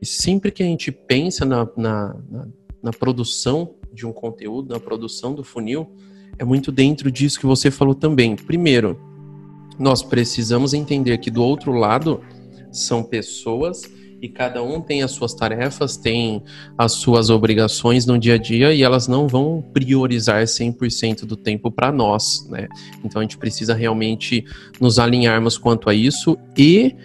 E sempre que a gente pensa na, na, na, na produção de um conteúdo, na produção do funil, é muito dentro disso que você falou também. Primeiro, nós precisamos entender que do outro lado são pessoas e cada um tem as suas tarefas, tem as suas obrigações no dia a dia e elas não vão priorizar 100% do tempo para nós, né? Então a gente precisa realmente nos alinharmos quanto a isso e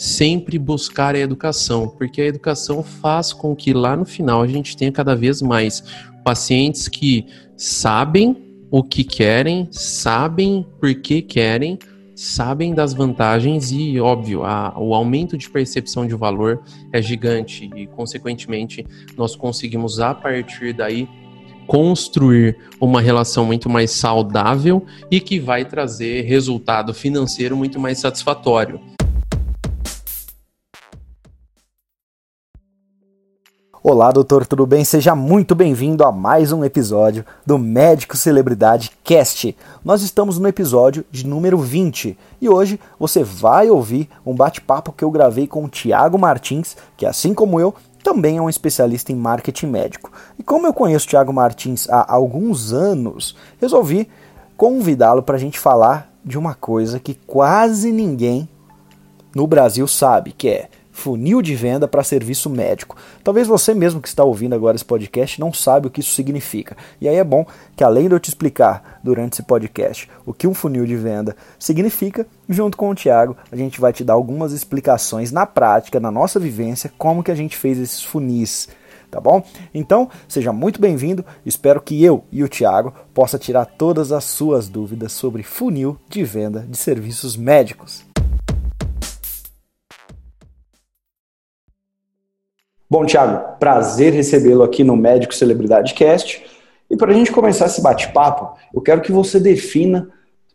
sempre buscar a educação, porque a educação faz com que lá no final a gente tenha cada vez mais pacientes que sabem o que querem, sabem por que querem, sabem das vantagens e, óbvio, a, o aumento de percepção de valor é gigante e, consequentemente, nós conseguimos, a partir daí, construir uma relação muito mais saudável e que vai trazer resultado financeiro muito mais satisfatório. Olá, doutor, tudo bem? Seja muito bem-vindo a mais um episódio do Médico Celebridade Cast. Nós estamos no episódio de número 20 e hoje você vai ouvir um bate-papo que eu gravei com o Tiago Martins, que assim como eu, também é um especialista em marketing médico. E como eu conheço o Tiago Martins há alguns anos, resolvi convidá-lo para a gente falar de uma coisa que quase ninguém no Brasil sabe, que é funil de venda para serviço médico. Talvez você mesmo que está ouvindo agora esse podcast não sabe o que isso significa. E aí é bom que além de eu te explicar durante esse podcast o que um funil de venda significa, junto com o Thiago, a gente vai te dar algumas explicações na prática, na nossa vivência, como que a gente fez esses funis tá bom? Então, seja muito bem-vindo. Espero que eu e o Thiago possa tirar todas as suas dúvidas sobre funil de venda de serviços médicos. Bom, Thiago, prazer recebê-lo aqui no Médico Celebridade Cast. E para a gente começar esse bate-papo, eu quero que você defina,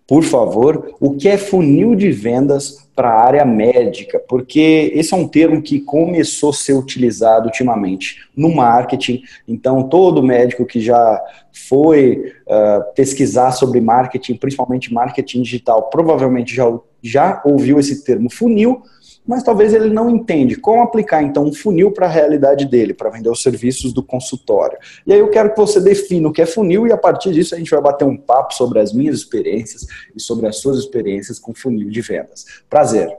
por favor, o que é funil de vendas para a área médica, porque esse é um termo que começou a ser utilizado ultimamente no marketing. Então, todo médico que já foi uh, pesquisar sobre marketing, principalmente marketing digital, provavelmente já, já ouviu esse termo funil mas talvez ele não entende como aplicar então um funil para a realidade dele, para vender os serviços do consultório. E aí eu quero que você defina o que é funil e a partir disso a gente vai bater um papo sobre as minhas experiências e sobre as suas experiências com funil de vendas. Prazer.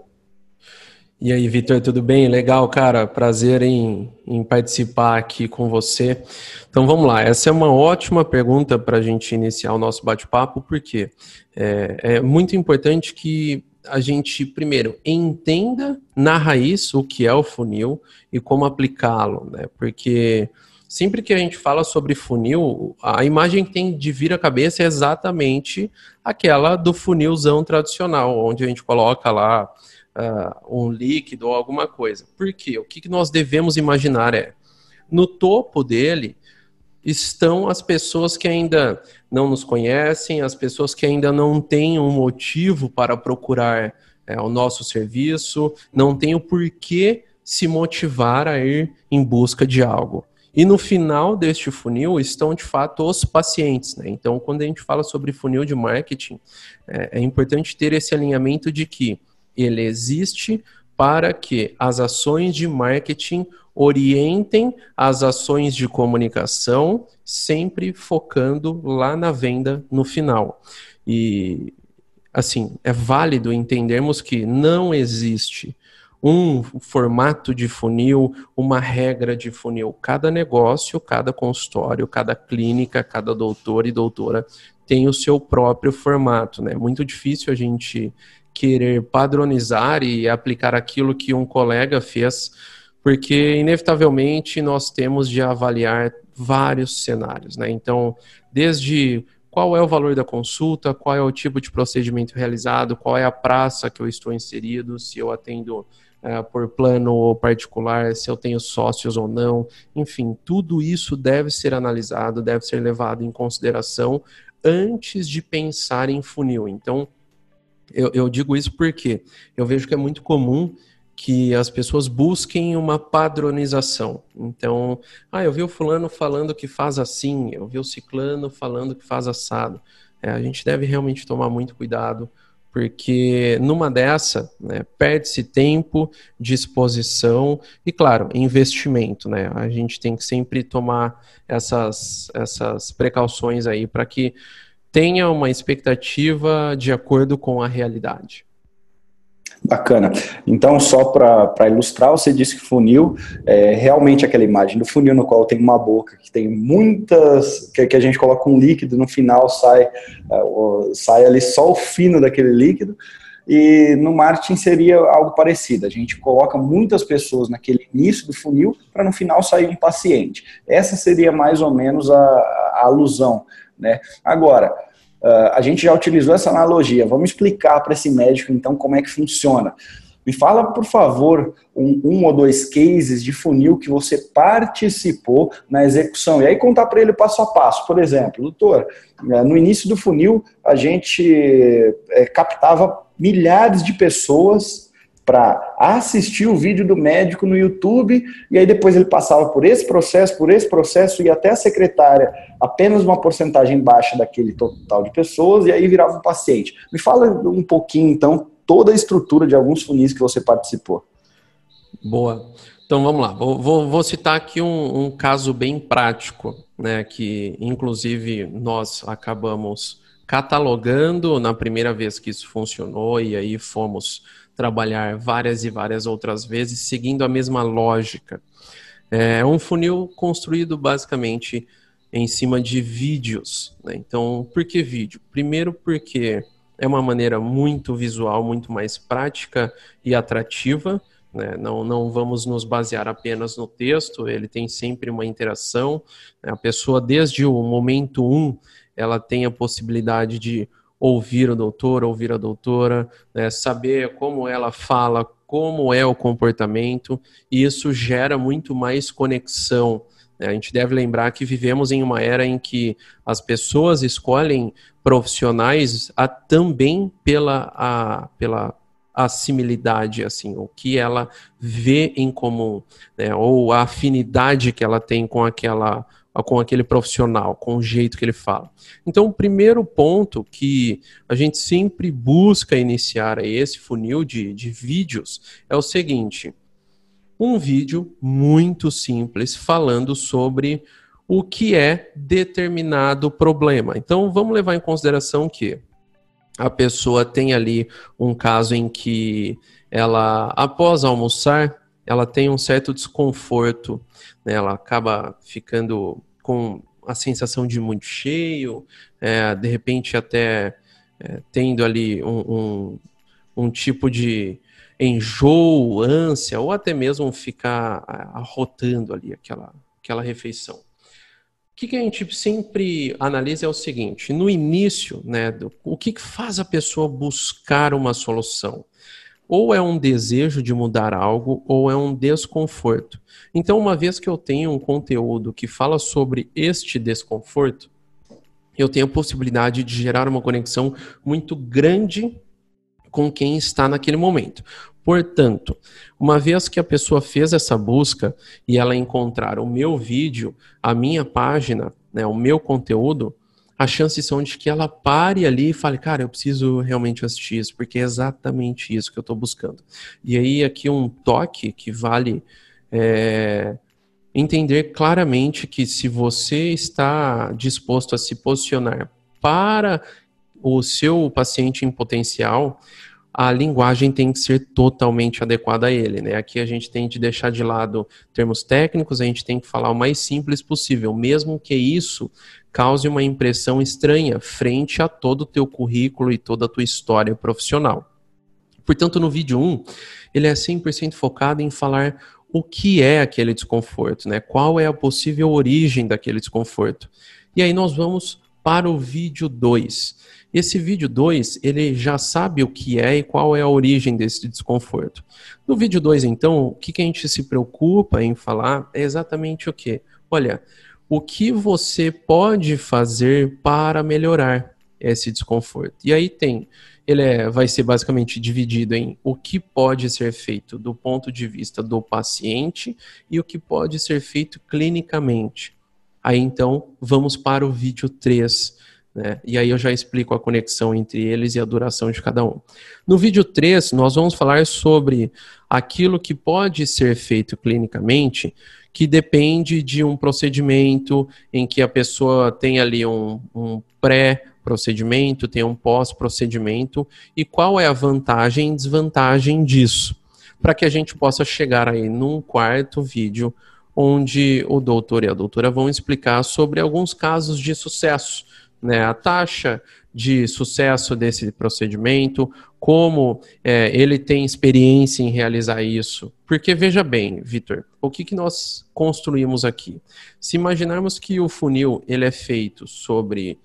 E aí, Vitor, tudo bem? Legal, cara. Prazer em, em participar aqui com você. Então vamos lá. Essa é uma ótima pergunta para a gente iniciar o nosso bate-papo, porque é, é muito importante que a gente, primeiro, entenda na raiz o que é o funil e como aplicá-lo, né? Porque sempre que a gente fala sobre funil, a imagem que tem de vir à cabeça é exatamente aquela do funilzão tradicional, onde a gente coloca lá uh, um líquido ou alguma coisa. Por quê? O que nós devemos imaginar é, no topo dele, estão as pessoas que ainda não nos conhecem, as pessoas que ainda não têm um motivo para procurar é, o nosso serviço, não têm o porquê se motivar a ir em busca de algo. E no final deste funil estão de fato os pacientes. Né? Então, quando a gente fala sobre funil de marketing, é, é importante ter esse alinhamento de que ele existe para que as ações de marketing orientem as ações de comunicação, sempre focando lá na venda no final. E, assim, é válido entendermos que não existe um formato de funil, uma regra de funil. Cada negócio, cada consultório, cada clínica, cada doutor e doutora tem o seu próprio formato, né? Muito difícil a gente querer padronizar e aplicar aquilo que um colega fez porque inevitavelmente nós temos de avaliar vários cenários, né? Então, desde qual é o valor da consulta, qual é o tipo de procedimento realizado, qual é a praça que eu estou inserido, se eu atendo é, por plano ou particular, se eu tenho sócios ou não, enfim, tudo isso deve ser analisado, deve ser levado em consideração antes de pensar em funil. Então, eu, eu digo isso porque eu vejo que é muito comum que as pessoas busquem uma padronização. Então, ah, eu vi o fulano falando que faz assim, eu vi o ciclano falando que faz assado. É, a gente deve realmente tomar muito cuidado, porque numa dessa, né, perde-se tempo, disposição e, claro, investimento, né? A gente tem que sempre tomar essas, essas precauções aí para que tenha uma expectativa de acordo com a realidade. Bacana. Então, só para ilustrar, você disse que funil é realmente aquela imagem do funil no qual tem uma boca que tem muitas. que, que a gente coloca um líquido, no final sai, uh, sai ali só o fino daquele líquido. E no marketing seria algo parecido. A gente coloca muitas pessoas naquele início do funil para no final sair um paciente. Essa seria mais ou menos a, a alusão. Né? Agora, Uh, a gente já utilizou essa analogia. Vamos explicar para esse médico, então, como é que funciona. Me fala, por favor, um, um, ou dois cases de funil que você participou na execução. E aí contar para ele passo a passo. Por exemplo, doutor, eh, no início do funil, a gente é, captava milhares de pessoas para assistir o vídeo do médico no YouTube e aí depois ele passava por esse processo, por esse processo e até a secretária apenas uma porcentagem baixa daquele total de pessoas e aí virava um paciente. Me fala um pouquinho então toda a estrutura de alguns funis que você participou. Boa. Então vamos lá. Vou, vou, vou citar aqui um, um, caso bem prático, né? Que inclusive nós acabamos catalogando na primeira vez que isso funcionou e aí fomos trabalhar várias e várias outras vezes, seguindo a mesma lógica. É um funil construído basicamente em cima de vídeos. Né? Então, por que vídeo? Primeiro, porque é uma maneira muito visual, muito mais prática e atrativa. Né? Não, não vamos nos basear apenas no texto, ele tem sempre uma interação. Né? A pessoa, desde o momento um, ela tem a possibilidade de ouvir o doutor, ouvir a doutora, né, saber como ela fala, como é o comportamento, e isso gera muito mais conexão. Né? A gente deve lembrar que vivemos em uma era em que as pessoas escolhem profissionais a, também pela, a, pela a similidade, assim, o que ela vê em comum, né, ou a afinidade que ela tem com aquela com aquele profissional, com o jeito que ele fala. Então, o primeiro ponto que a gente sempre busca iniciar esse funil de, de vídeos é o seguinte: um vídeo muito simples falando sobre o que é determinado problema. Então, vamos levar em consideração que a pessoa tem ali um caso em que ela, após almoçar, ela tem um certo desconforto, né? ela acaba ficando com a sensação de muito cheio, é, de repente até é, tendo ali um, um, um, tipo de enjoo, ânsia, ou até mesmo ficar arrotando ali aquela, aquela refeição. O que, que a gente sempre analisa é o seguinte: no início, né, do, o que, que faz a pessoa buscar uma solução? Ou é um desejo de mudar algo ou é um desconforto. Então, uma vez que eu tenho um conteúdo que fala sobre este desconforto, eu tenho a possibilidade de gerar uma conexão muito grande com quem está naquele momento. Portanto, uma vez que a pessoa fez essa busca e ela encontrar o meu vídeo, a minha página, né, o meu conteúdo, as chances são de que ela pare ali e fale, cara, eu preciso realmente assistir isso, porque é exatamente isso que eu estou buscando. E aí, aqui um toque que vale é, entender claramente que se você está disposto a se posicionar para o seu paciente em potencial, a linguagem tem que ser totalmente adequada a ele. Né? Aqui a gente tem de deixar de lado termos técnicos, a gente tem que falar o mais simples possível, mesmo que isso cause uma impressão estranha frente a todo o teu currículo e toda a tua história profissional. Portanto, no vídeo 1, ele é 100% focado em falar o que é aquele desconforto, né? Qual é a possível origem daquele desconforto. E aí nós vamos para o vídeo 2. Esse vídeo 2, ele já sabe o que é e qual é a origem desse desconforto. No vídeo 2, então, o que, que a gente se preocupa em falar é exatamente o que? Olha, o que você pode fazer para melhorar esse desconforto? E aí tem, ele é, vai ser basicamente dividido em o que pode ser feito do ponto de vista do paciente e o que pode ser feito clinicamente. Aí então, vamos para o vídeo 3. Né? E aí eu já explico a conexão entre eles e a duração de cada um. No vídeo 3, nós vamos falar sobre aquilo que pode ser feito clinicamente, que depende de um procedimento em que a pessoa tem ali um, um pré-procedimento, tem um pós-procedimento, e qual é a vantagem e desvantagem disso, para que a gente possa chegar aí num quarto vídeo onde o doutor e a doutora vão explicar sobre alguns casos de sucesso né, a taxa de sucesso desse procedimento, como é, ele tem experiência em realizar isso. Porque veja bem, Vitor, o que, que nós construímos aqui? Se imaginarmos que o funil ele é feito sobre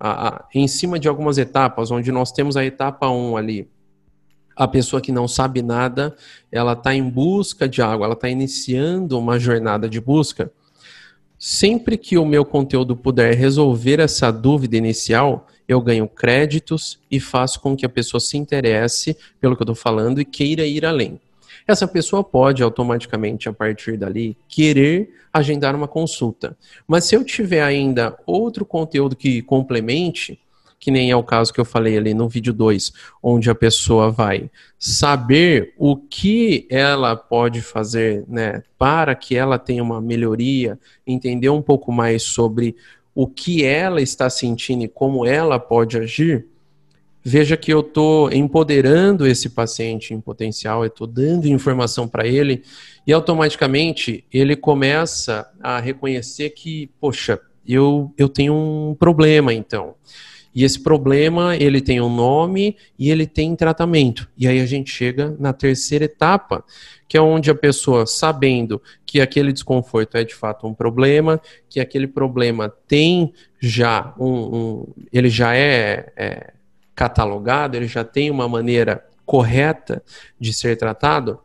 a, a, em cima de algumas etapas, onde nós temos a etapa 1 ali, a pessoa que não sabe nada, ela está em busca de água, ela está iniciando uma jornada de busca. Sempre que o meu conteúdo puder resolver essa dúvida inicial, eu ganho créditos e faço com que a pessoa se interesse pelo que eu estou falando e queira ir além. Essa pessoa pode automaticamente, a partir dali, querer agendar uma consulta. Mas se eu tiver ainda outro conteúdo que complemente, que nem é o caso que eu falei ali no vídeo 2, onde a pessoa vai saber o que ela pode fazer né, para que ela tenha uma melhoria, entender um pouco mais sobre o que ela está sentindo e como ela pode agir. Veja que eu estou empoderando esse paciente em potencial, eu estou dando informação para ele e automaticamente ele começa a reconhecer que, poxa, eu, eu tenho um problema então. E esse problema, ele tem um nome e ele tem tratamento. E aí a gente chega na terceira etapa, que é onde a pessoa, sabendo que aquele desconforto é de fato um problema, que aquele problema tem já um, um ele já é, é catalogado, ele já tem uma maneira correta de ser tratado,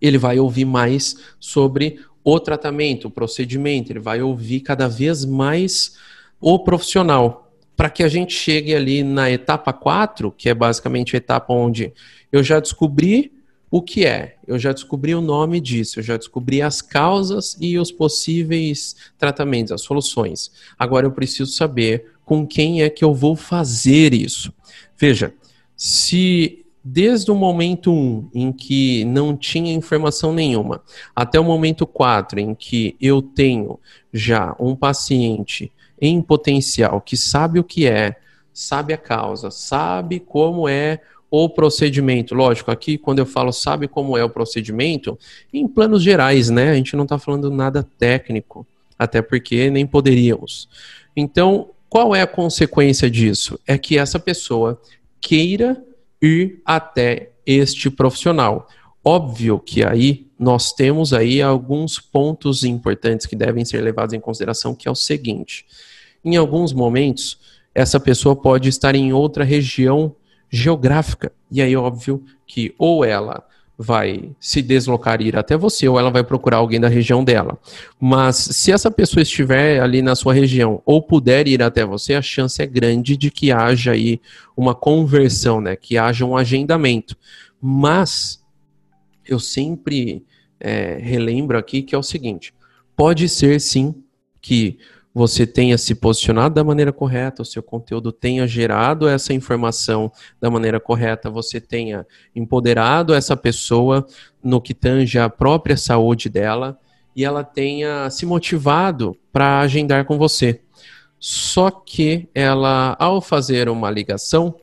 ele vai ouvir mais sobre o tratamento, o procedimento, ele vai ouvir cada vez mais o profissional para que a gente chegue ali na etapa 4, que é basicamente a etapa onde eu já descobri o que é, eu já descobri o nome disso, eu já descobri as causas e os possíveis tratamentos, as soluções. Agora eu preciso saber com quem é que eu vou fazer isso. Veja, se desde o momento 1, em que não tinha informação nenhuma, até o momento 4, em que eu tenho já um paciente em potencial, que sabe o que é, sabe a causa, sabe como é o procedimento. Lógico, aqui quando eu falo sabe como é o procedimento, em planos gerais, né? A gente não está falando nada técnico, até porque nem poderíamos. Então, qual é a consequência disso? É que essa pessoa queira ir até este profissional. Óbvio que aí nós temos aí alguns pontos importantes que devem ser levados em consideração, que é o seguinte: em alguns momentos, essa pessoa pode estar em outra região geográfica. E aí, óbvio que ou ela vai se deslocar e ir até você, ou ela vai procurar alguém da região dela. Mas se essa pessoa estiver ali na sua região ou puder ir até você, a chance é grande de que haja aí uma conversão, né? Que haja um agendamento. Mas eu sempre é, relembro aqui que é o seguinte: pode ser sim que você tenha se posicionado da maneira correta, o seu conteúdo tenha gerado essa informação da maneira correta, você tenha empoderado essa pessoa no que tange a própria saúde dela e ela tenha se motivado para agendar com você. Só que ela, ao fazer uma ligação,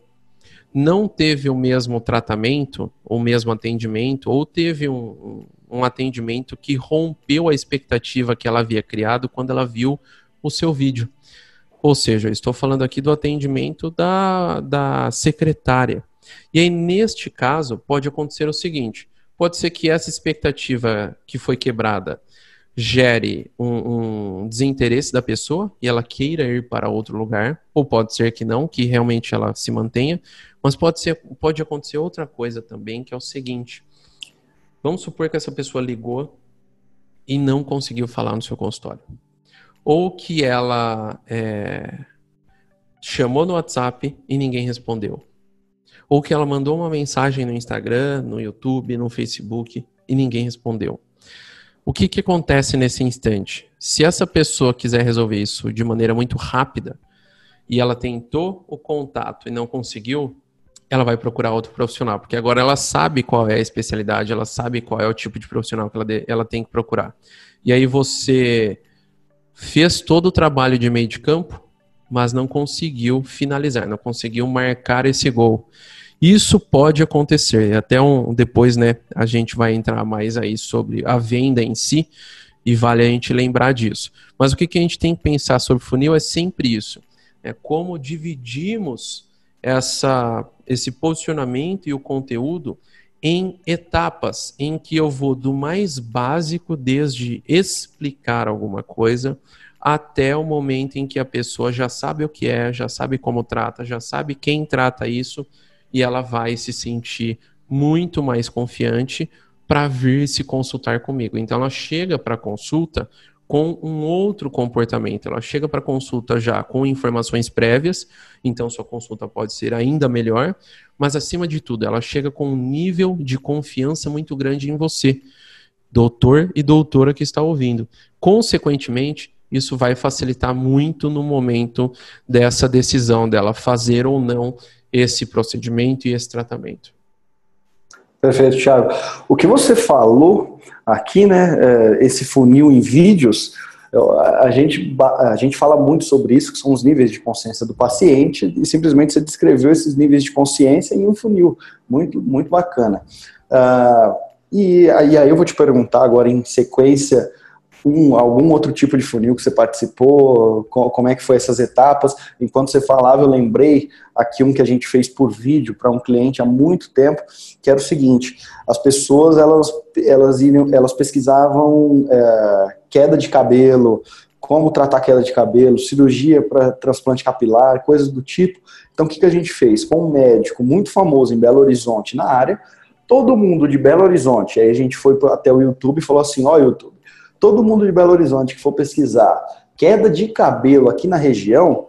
não teve o mesmo tratamento, o mesmo atendimento, ou teve um, um atendimento que rompeu a expectativa que ela havia criado quando ela viu o seu vídeo. Ou seja, estou falando aqui do atendimento da, da secretária. E aí, neste caso, pode acontecer o seguinte: pode ser que essa expectativa que foi quebrada gere um, um, desinteresse da pessoa e ela queira ir para outro lugar, ou pode ser que não, que realmente ela se mantenha, mas pode, ser, pode acontecer outra coisa também, que é o seguinte: vamos supor que essa pessoa ligou e não conseguiu falar no seu consultório ou que ela é, chamou no WhatsApp e ninguém respondeu, ou que ela mandou uma mensagem no Instagram, no YouTube, no Facebook e ninguém respondeu. O que, que acontece nesse instante? Se essa pessoa quiser resolver isso de maneira muito rápida, e ela tentou o contato e não conseguiu, ela vai procurar outro profissional, porque agora ela sabe qual é a especialidade, ela sabe qual é o tipo de profissional que ela, de, ela tem que procurar. E aí você fez todo o trabalho de meio de campo, mas não conseguiu finalizar, não conseguiu marcar esse gol. Isso pode acontecer. Até um, depois, né, a gente vai entrar mais aí sobre a venda em si e vale a gente lembrar disso. Mas o que, que a gente tem que pensar sobre funil é sempre isso: é como dividimos essa, esse posicionamento e o conteúdo em etapas em que eu vou do mais básico, desde explicar alguma coisa, até o momento em que a pessoa já sabe o que é, já sabe como trata, já sabe quem trata isso e ela vai se sentir muito mais confiante para vir se consultar comigo. Então ela chega para a consulta com um outro comportamento. Ela chega para consulta já com informações prévias, então sua consulta pode ser ainda melhor, mas acima de tudo, ela chega com um nível de confiança muito grande em você, doutor e doutora que está ouvindo. Consequentemente, isso vai facilitar muito no momento dessa decisão dela fazer ou não esse procedimento e esse tratamento. Perfeito, Thiago. O que você falou aqui, né, é, esse funil em vídeos, a gente, a gente fala muito sobre isso, que são os níveis de consciência do paciente, e simplesmente você descreveu esses níveis de consciência em um funil. Muito, muito bacana. Uh, e, e aí eu vou te perguntar agora em sequência um, algum outro tipo de funil que você participou? Como é que foi essas etapas? Enquanto você falava, eu lembrei aqui um que a gente fez por vídeo para um cliente há muito tempo, que era o seguinte: as pessoas elas elas iriam, elas pesquisavam é, queda de cabelo, como tratar queda de cabelo, cirurgia para transplante capilar, coisas do tipo. Então, o que, que a gente fez? Com um médico muito famoso em Belo Horizonte na área, todo mundo de Belo Horizonte, aí a gente foi até o YouTube e falou assim: ó, oh, YouTube todo mundo de Belo Horizonte que for pesquisar queda de cabelo aqui na região,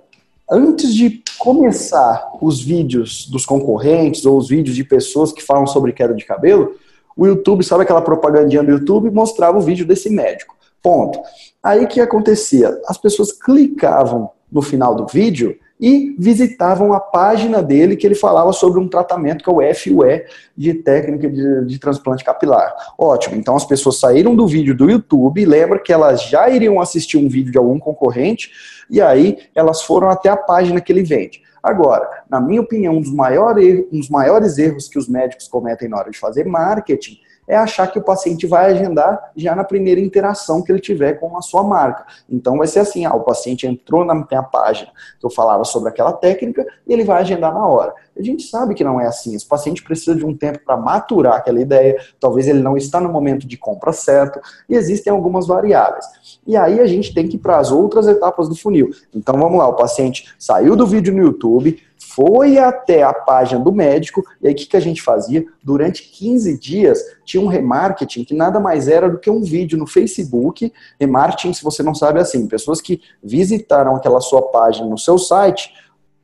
antes de começar os vídeos dos concorrentes ou os vídeos de pessoas que falam sobre queda de cabelo, o YouTube, sabe aquela propagandinha do YouTube, mostrava o vídeo desse médico. Ponto. Aí que acontecia? As pessoas clicavam no final do vídeo e visitavam a página dele que ele falava sobre um tratamento que é o FUE de técnica de, de, transplante capilar. Ótimo, então as pessoas saíram do vídeo do YouTube, lembra que elas já iriam assistir um vídeo de algum concorrente, e aí elas foram até a página que ele vende. Agora, na minha opinião, um dos, maiores, um dos maiores erros que os médicos cometem na hora de fazer marketing é achar que o paciente vai agendar já na primeira interação que ele tiver com a sua marca. Então vai ser assim, ah, o paciente entrou na minha página que eu falava sobre aquela técnica e ele vai agendar na hora. A gente sabe que não é assim. Esse paciente precisa de um tempo para maturar aquela ideia, talvez ele não está no momento de compra certo, e existem algumas variáveis. E aí a gente tem que ir para as outras etapas do funil. Então vamos lá, o paciente saiu do vídeo no YouTube, foi até a página do médico, e aí o que, que a gente fazia? Durante 15 dias tinha um remarketing que nada mais era do que um vídeo no Facebook. Remarketing, se você não sabe, é assim, pessoas que visitaram aquela sua página no seu site,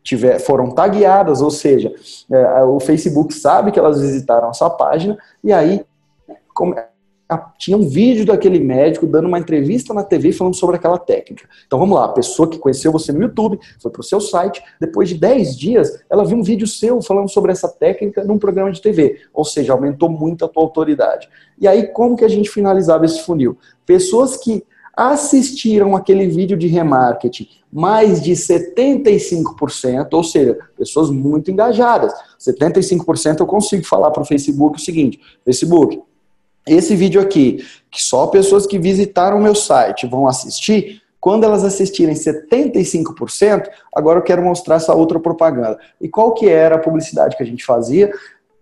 tiver, foram tagueadas, ou seja, é, o Facebook sabe que elas visitaram a sua página, e aí como, tinha um vídeo daquele médico dando uma entrevista na TV falando sobre aquela técnica. Então vamos lá, a pessoa que conheceu você no YouTube, foi para o seu site, depois de 10 dias, ela viu um vídeo seu falando sobre essa técnica num programa de TV. Ou seja, aumentou muito a tua autoridade. E aí, como que a gente finalizava esse funil? Pessoas que assistiram aquele vídeo de remarketing, mais de 75%, ou seja, pessoas muito engajadas. 75% eu consigo falar para o Facebook o seguinte: Facebook, esse vídeo aqui, que só pessoas que visitaram o meu site vão assistir, quando elas assistirem 75%, agora eu quero mostrar essa outra propaganda. E qual que era a publicidade que a gente fazia?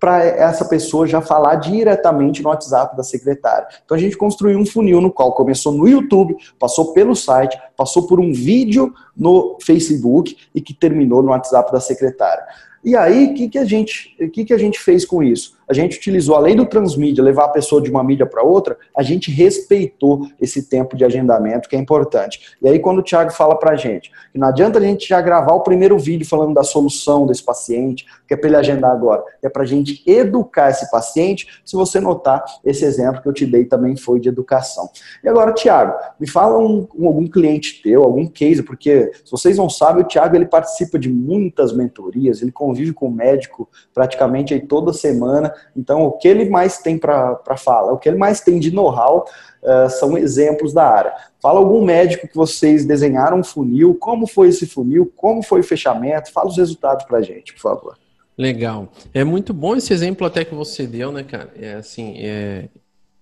Para essa pessoa já falar diretamente no WhatsApp da secretária. Então a gente construiu um funil no qual começou no YouTube, passou pelo site, passou por um vídeo no Facebook e que terminou no WhatsApp da secretária. E aí, o que, que, a gente, que, que a gente fez com isso? A gente utilizou, além do transmídia, levar a pessoa de uma mídia para outra, a gente respeitou esse tempo de agendamento, que é importante. E aí, quando o Thiago fala para a gente que não adianta a gente já gravar o primeiro vídeo falando da solução desse paciente, que é para ele agendar agora, é para a gente educar esse paciente. Se você notar, esse exemplo que eu te dei também foi de educação. E agora, Thiago, me fala um, um, algum cliente teu, algum case, porque se vocês não sabem, o Thiago ele participa de muitas mentorias, ele convive com o médico praticamente aí toda semana. Então, o que ele mais tem para falar, o que ele mais tem de know-how uh, são exemplos da área. Fala algum médico que vocês desenharam um funil, como foi esse funil, como foi o fechamento, fala os resultados para a gente, por favor. Legal. É muito bom esse exemplo até que você deu, né, cara? É assim, é,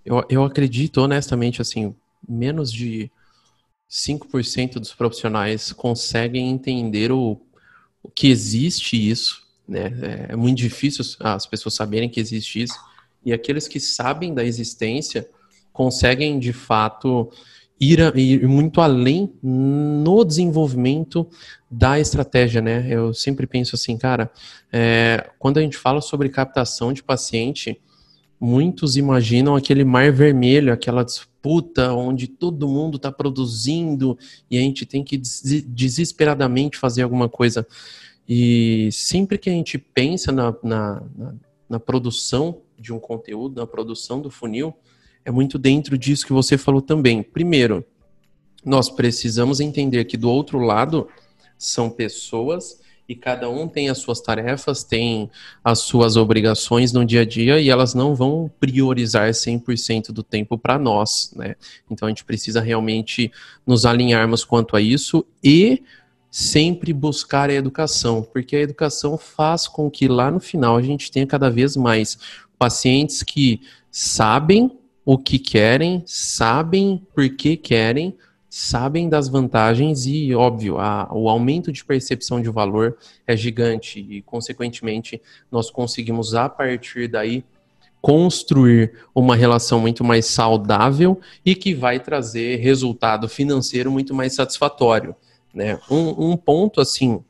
eu, eu acredito honestamente, assim, menos de 5% dos profissionais conseguem entender o, o que existe isso, né? É, é muito difícil as pessoas saberem que existe isso. E aqueles que sabem da existência conseguem, de fato, ir, a, ir muito além no desenvolvimento da estratégia, né? Eu sempre penso assim, cara, é, quando a gente fala sobre captação de paciente, muitos imaginam aquele mar vermelho, aquela disputa onde todo mundo está produzindo e a gente tem que desesperadamente fazer alguma coisa. E sempre que a gente pensa na, na, na, na produção de um conteúdo, na produção do funil, é muito dentro disso que você falou também. Primeiro, nós precisamos entender que do outro lado são pessoas e cada um tem as suas tarefas, tem as suas obrigações no dia a dia e elas não vão priorizar 100% do tempo para nós, né? Então a gente precisa realmente nos alinharmos quanto a isso e sempre buscar a educação, porque a educação faz com que lá no final a gente tenha cada vez mais pacientes que sabem o que querem, sabem por que querem, sabem das vantagens e, óbvio, a, o aumento de percepção de valor é gigante e, consequentemente, nós conseguimos, a partir daí, construir uma relação muito mais saudável e que vai trazer resultado financeiro muito mais satisfatório. Né? Um, um ponto, assim,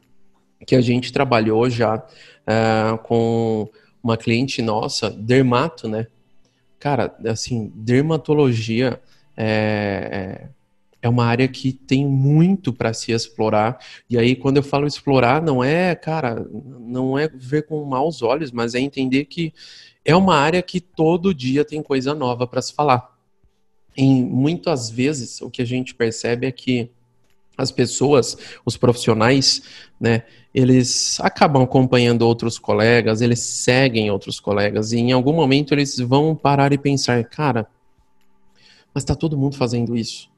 que a gente trabalhou já uh, com uma cliente nossa, dermato, né? Cara, assim, dermatologia é, é é uma área que tem muito para se explorar. E aí, quando eu falo explorar, não é, cara, não é ver com maus olhos, mas é entender que é uma área que todo dia tem coisa nova para se falar. E muitas vezes o que a gente percebe é que as pessoas, os profissionais, né, eles acabam acompanhando outros colegas, eles seguem outros colegas e em algum momento eles vão parar e pensar, cara, mas está todo mundo fazendo isso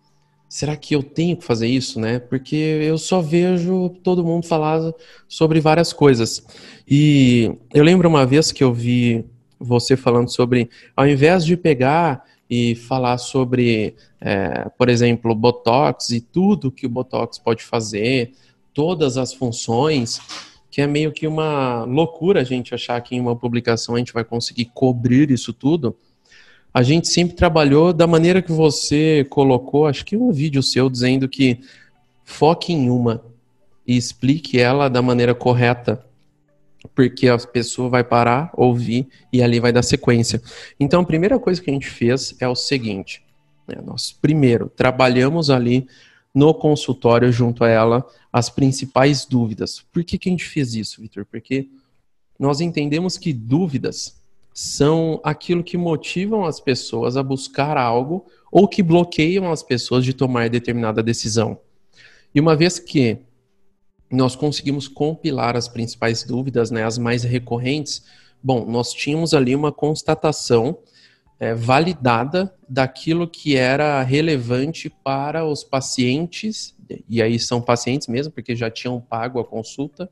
será que eu tenho que fazer isso, né? Porque eu só vejo todo mundo falar sobre várias coisas. E eu lembro uma vez que eu vi você falando sobre, ao invés de pegar e falar sobre, é, por exemplo, Botox e tudo que o Botox pode fazer, todas as funções, que é meio que uma loucura a gente achar que em uma publicação a gente vai conseguir cobrir isso tudo. A gente sempre trabalhou da maneira que você colocou, acho que um vídeo seu dizendo que foque em uma e explique ela da maneira correta, porque a pessoa vai parar, ouvir e ali vai dar sequência. Então, a primeira coisa que a gente fez é o seguinte: né, nós primeiro trabalhamos ali no consultório junto a ela as principais dúvidas. Por que, que a gente fez isso, Vitor? Porque nós entendemos que dúvidas são aquilo que motivam as pessoas a buscar algo ou que bloqueiam as pessoas de tomar determinada decisão. E uma vez que nós conseguimos compilar as principais dúvidas, né, as mais recorrentes, bom, nós tínhamos ali uma constatação é, validada daquilo que era relevante para os pacientes, e aí são pacientes mesmo, porque já tinham pago a consulta.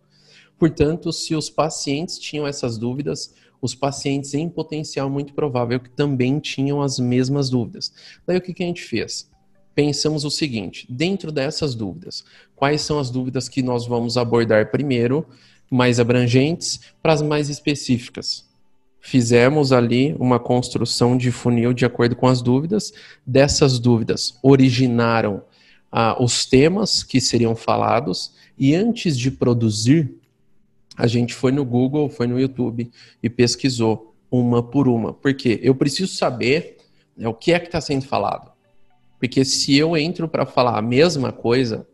Portanto, se os pacientes tinham essas dúvidas, os pacientes em potencial muito provável que também tinham as mesmas dúvidas. Daí o que, que a gente fez? Pensamos o seguinte: dentro dessas dúvidas, quais são as dúvidas que nós vamos abordar primeiro, mais abrangentes, para as mais específicas? Fizemos ali uma construção de funil de acordo com as dúvidas. Dessas dúvidas originaram ah, os temas que seriam falados, e antes de produzir a gente foi no Google, foi no YouTube e pesquisou uma por uma. Porque eu preciso saber né, o que é que está sendo falado. Porque se eu entro para falar a mesma coisa,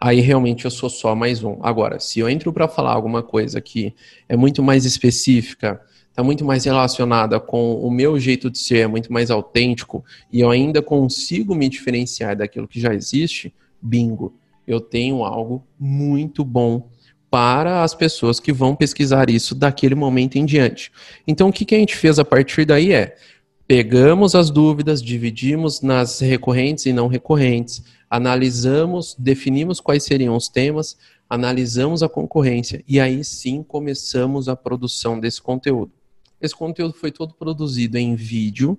aí realmente eu sou só mais um. Agora, se eu entro para falar alguma coisa que é muito mais específica, está muito mais relacionada com o meu jeito de ser, é muito mais autêntico, e eu ainda consigo me diferenciar daquilo que já existe, bingo, eu tenho algo muito bom para as pessoas que vão pesquisar isso daquele momento em diante. Então, o que, que a gente fez a partir daí é pegamos as dúvidas, dividimos nas recorrentes e não recorrentes, analisamos, definimos quais seriam os temas, analisamos a concorrência e aí sim começamos a produção desse conteúdo. Esse conteúdo foi todo produzido em vídeo,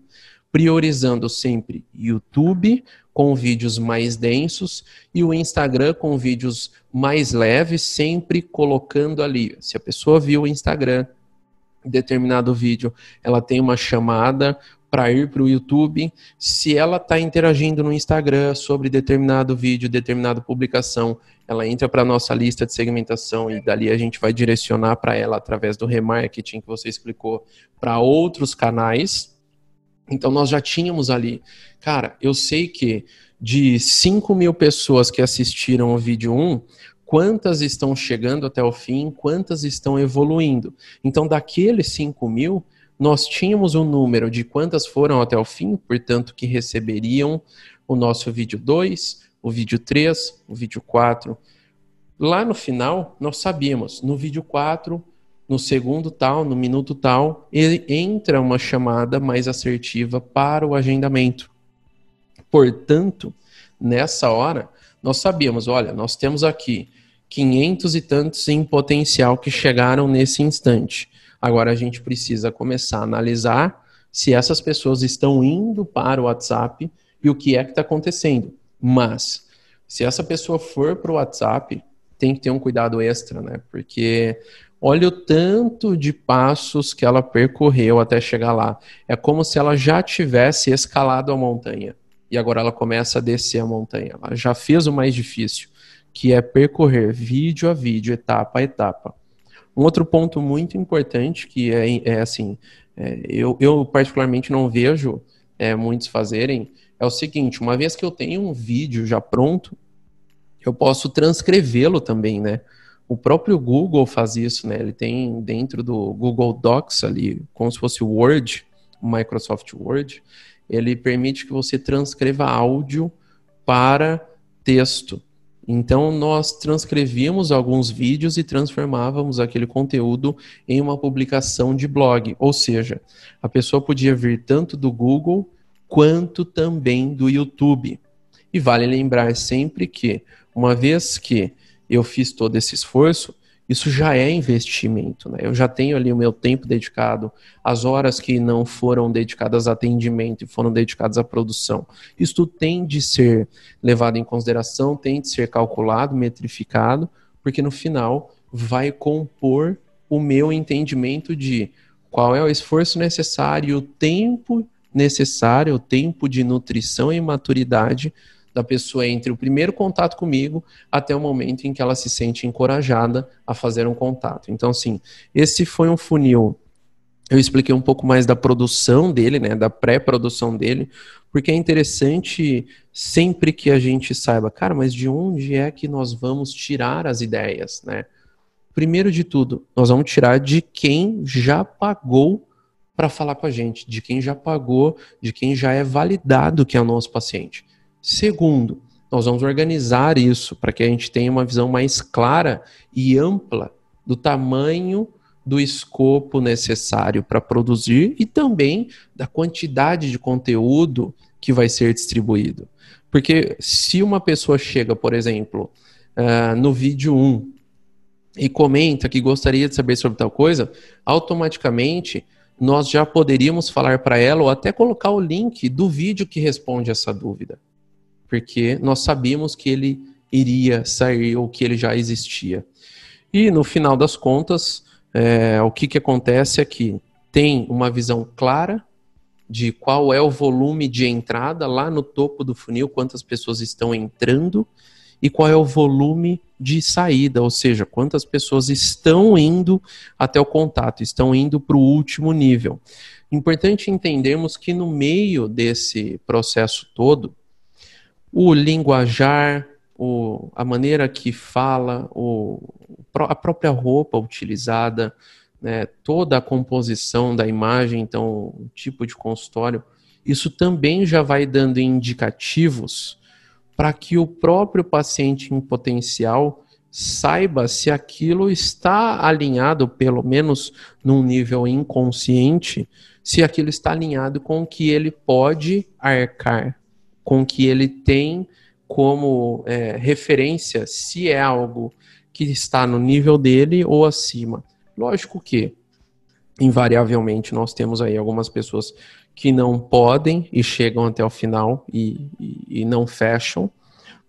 priorizando sempre YouTube com vídeos mais densos e o Instagram com vídeos mais leves, sempre colocando ali. Se a pessoa viu o Instagram, determinado vídeo, ela tem uma chamada para ir para o YouTube. Se ela está interagindo no Instagram sobre determinado vídeo, determinada publicação, ela entra para a nossa lista de segmentação e dali a gente vai direcionar para ela através do remarketing que você explicou para outros canais. Então nós já tínhamos ali, cara, eu sei que de 5 mil pessoas que assistiram o vídeo 1, quantas estão chegando até o fim, quantas estão evoluindo. Então, daqueles 5 mil, nós tínhamos um número de quantas foram até o fim, portanto, que receberiam o nosso vídeo 2, o vídeo 3, o vídeo 4. Lá no final, nós sabíamos, no vídeo 4, no segundo tal, no minuto tal, entra uma chamada mais assertiva para o agendamento. Portanto, nessa hora, nós sabíamos, olha, nós temos aqui 500 e tantos em potencial que chegaram nesse instante. Agora a gente precisa começar a analisar se essas pessoas estão indo para o WhatsApp e o que é que está acontecendo. Mas, se essa pessoa for para o WhatsApp, tem que ter um cuidado extra, né? Porque olha o tanto de passos que ela percorreu até chegar lá. É como se ela já tivesse escalado a montanha e agora ela começa a descer a montanha. Ela já fez o mais difícil, que é percorrer vídeo a vídeo, etapa a etapa. Um outro ponto muito importante que é, é assim, é, eu, eu, particularmente não vejo é, muitos fazerem, é o seguinte, uma vez que eu tenho um vídeo já pronto, eu posso transcrevê-lo também, né? O próprio Google faz isso, né? Ele tem dentro do Google Docs ali, como se fosse o Word, Microsoft Word, ele permite que você transcreva áudio para texto. Então, nós transcrevíamos alguns vídeos e transformávamos aquele conteúdo em uma publicação de blog. Ou seja, a pessoa podia vir tanto do Google quanto também do YouTube. E vale lembrar sempre que, uma vez que eu fiz todo esse esforço, isso já é investimento. Né? Eu já tenho ali o meu tempo dedicado, as horas que não foram dedicadas a atendimento e foram dedicadas à produção. Isso tem de ser levado em consideração, tem de ser calculado, metrificado, porque no final vai compor o meu entendimento de qual é o esforço necessário, o tempo necessário, o tempo de nutrição e maturidade da pessoa entre o primeiro contato comigo até o momento em que ela se sente encorajada a fazer um contato. Então, assim, esse foi um funil. Eu expliquei um pouco mais da produção dele, né, da pré-produção dele, porque é interessante sempre que a gente saiba, cara, mas de onde é que nós vamos tirar as ideias, né? Primeiro de tudo, nós vamos tirar de quem já pagou para falar com a gente, de quem já pagou, de quem já é validado que é o nosso paciente. Segundo, nós vamos organizar isso para que a gente tenha uma visão mais clara e ampla do tamanho do escopo necessário para produzir e também da quantidade de conteúdo que vai ser distribuído. Porque se uma pessoa chega, por exemplo, uh, no vídeo 1 e comenta que gostaria de saber sobre tal coisa, automaticamente nós já poderíamos falar para ela ou até colocar o link do vídeo que responde essa dúvida porque nós sabíamos que ele iria sair ou que ele já existia. E no final das contas, é, o que, que acontece é que tem uma visão clara de qual é o volume de entrada lá no topo do funil, quantas pessoas estão entrando, e qual é o volume de saída, ou seja, quantas pessoas estão indo até o contato, estão indo para o último nível. Importante entendermos que no meio desse processo todo, o linguajar, o, a maneira que fala, o, a própria roupa utilizada, né, toda a composição da imagem, então o tipo de consultório, isso também já vai dando indicativos para que o próprio paciente em potencial saiba se aquilo está alinhado, pelo menos num nível inconsciente, se aquilo está alinhado com o que ele pode arcar, com que ele tem como é, referência, se é algo que está no nível dele ou acima. Lógico que, invariavelmente, nós temos aí algumas pessoas que não podem e chegam até o final e, e, e não fecham,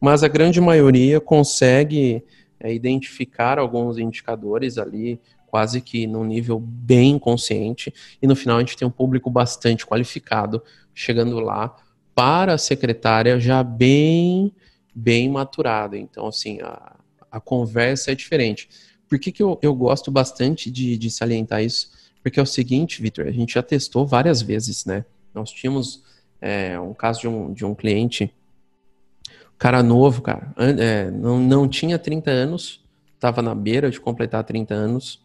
mas a grande maioria consegue é, identificar alguns indicadores ali, quase que num nível bem consciente, e no final a gente tem um público bastante qualificado chegando lá para a secretária já bem, bem maturada. Então, assim, a, a conversa é diferente. Por que, que eu, eu gosto bastante de, de salientar isso? Porque é o seguinte, Vitor, a gente já testou várias vezes, né? Nós tínhamos é, um caso de um, de um cliente, cara novo, cara, é, não, não tinha 30 anos, estava na beira de completar 30 anos,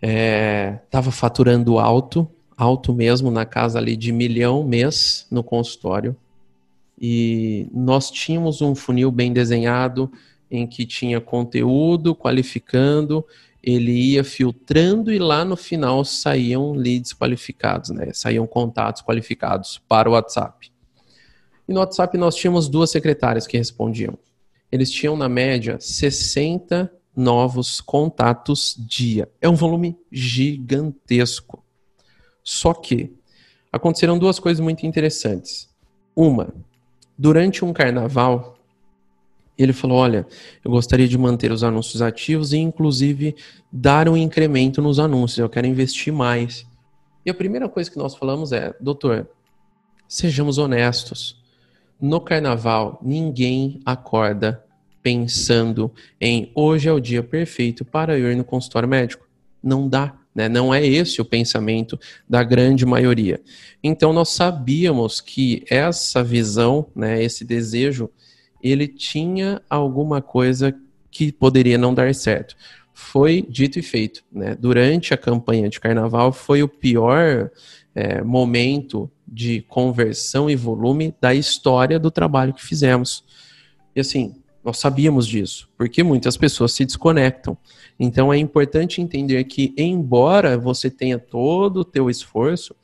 estava é, faturando alto, alto mesmo, na casa ali de milhão mês no consultório. E nós tínhamos um funil bem desenhado, em que tinha conteúdo qualificando ele ia filtrando e lá no final saíam leads qualificados, né? Saíam contatos qualificados para o WhatsApp. E no WhatsApp nós tínhamos duas secretárias que respondiam. Eles tinham na média 60 novos contatos dia. É um volume gigantesco. Só que aconteceram duas coisas muito interessantes. Uma, durante um carnaval, ele falou: Olha, eu gostaria de manter os anúncios ativos e, inclusive, dar um incremento nos anúncios. Eu quero investir mais. E a primeira coisa que nós falamos é: Doutor, sejamos honestos. No carnaval, ninguém acorda pensando em hoje é o dia perfeito para ir no consultório médico. Não dá. Né? Não é esse o pensamento da grande maioria. Então, nós sabíamos que essa visão, né, esse desejo ele tinha alguma coisa que poderia não dar certo. Foi dito e feito. Né? Durante a campanha de carnaval, foi o pior é, momento de conversão e volume da história do trabalho que fizemos. E assim, nós sabíamos disso, porque muitas pessoas se desconectam. Então é importante entender que, embora você tenha todo o teu esforço,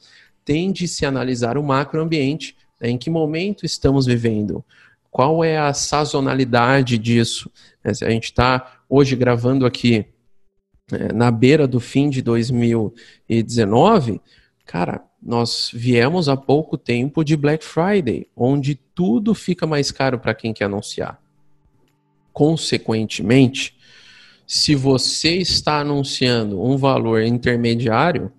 tem de se analisar o macroambiente, né? em que momento estamos vivendo, qual é a sazonalidade disso? É, a gente está hoje gravando aqui é, na beira do fim de 2019. Cara, nós viemos há pouco tempo de Black Friday, onde tudo fica mais caro para quem quer anunciar. Consequentemente, se você está anunciando um valor intermediário,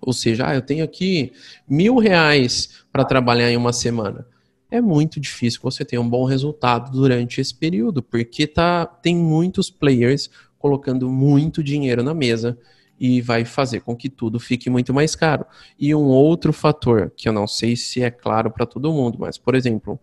ou seja, ah, eu tenho aqui mil reais para trabalhar em uma semana é muito difícil você ter um bom resultado durante esse período, porque tá, tem muitos players colocando muito dinheiro na mesa e vai fazer com que tudo fique muito mais caro. E um outro fator, que eu não sei se é claro para todo mundo, mas, por exemplo,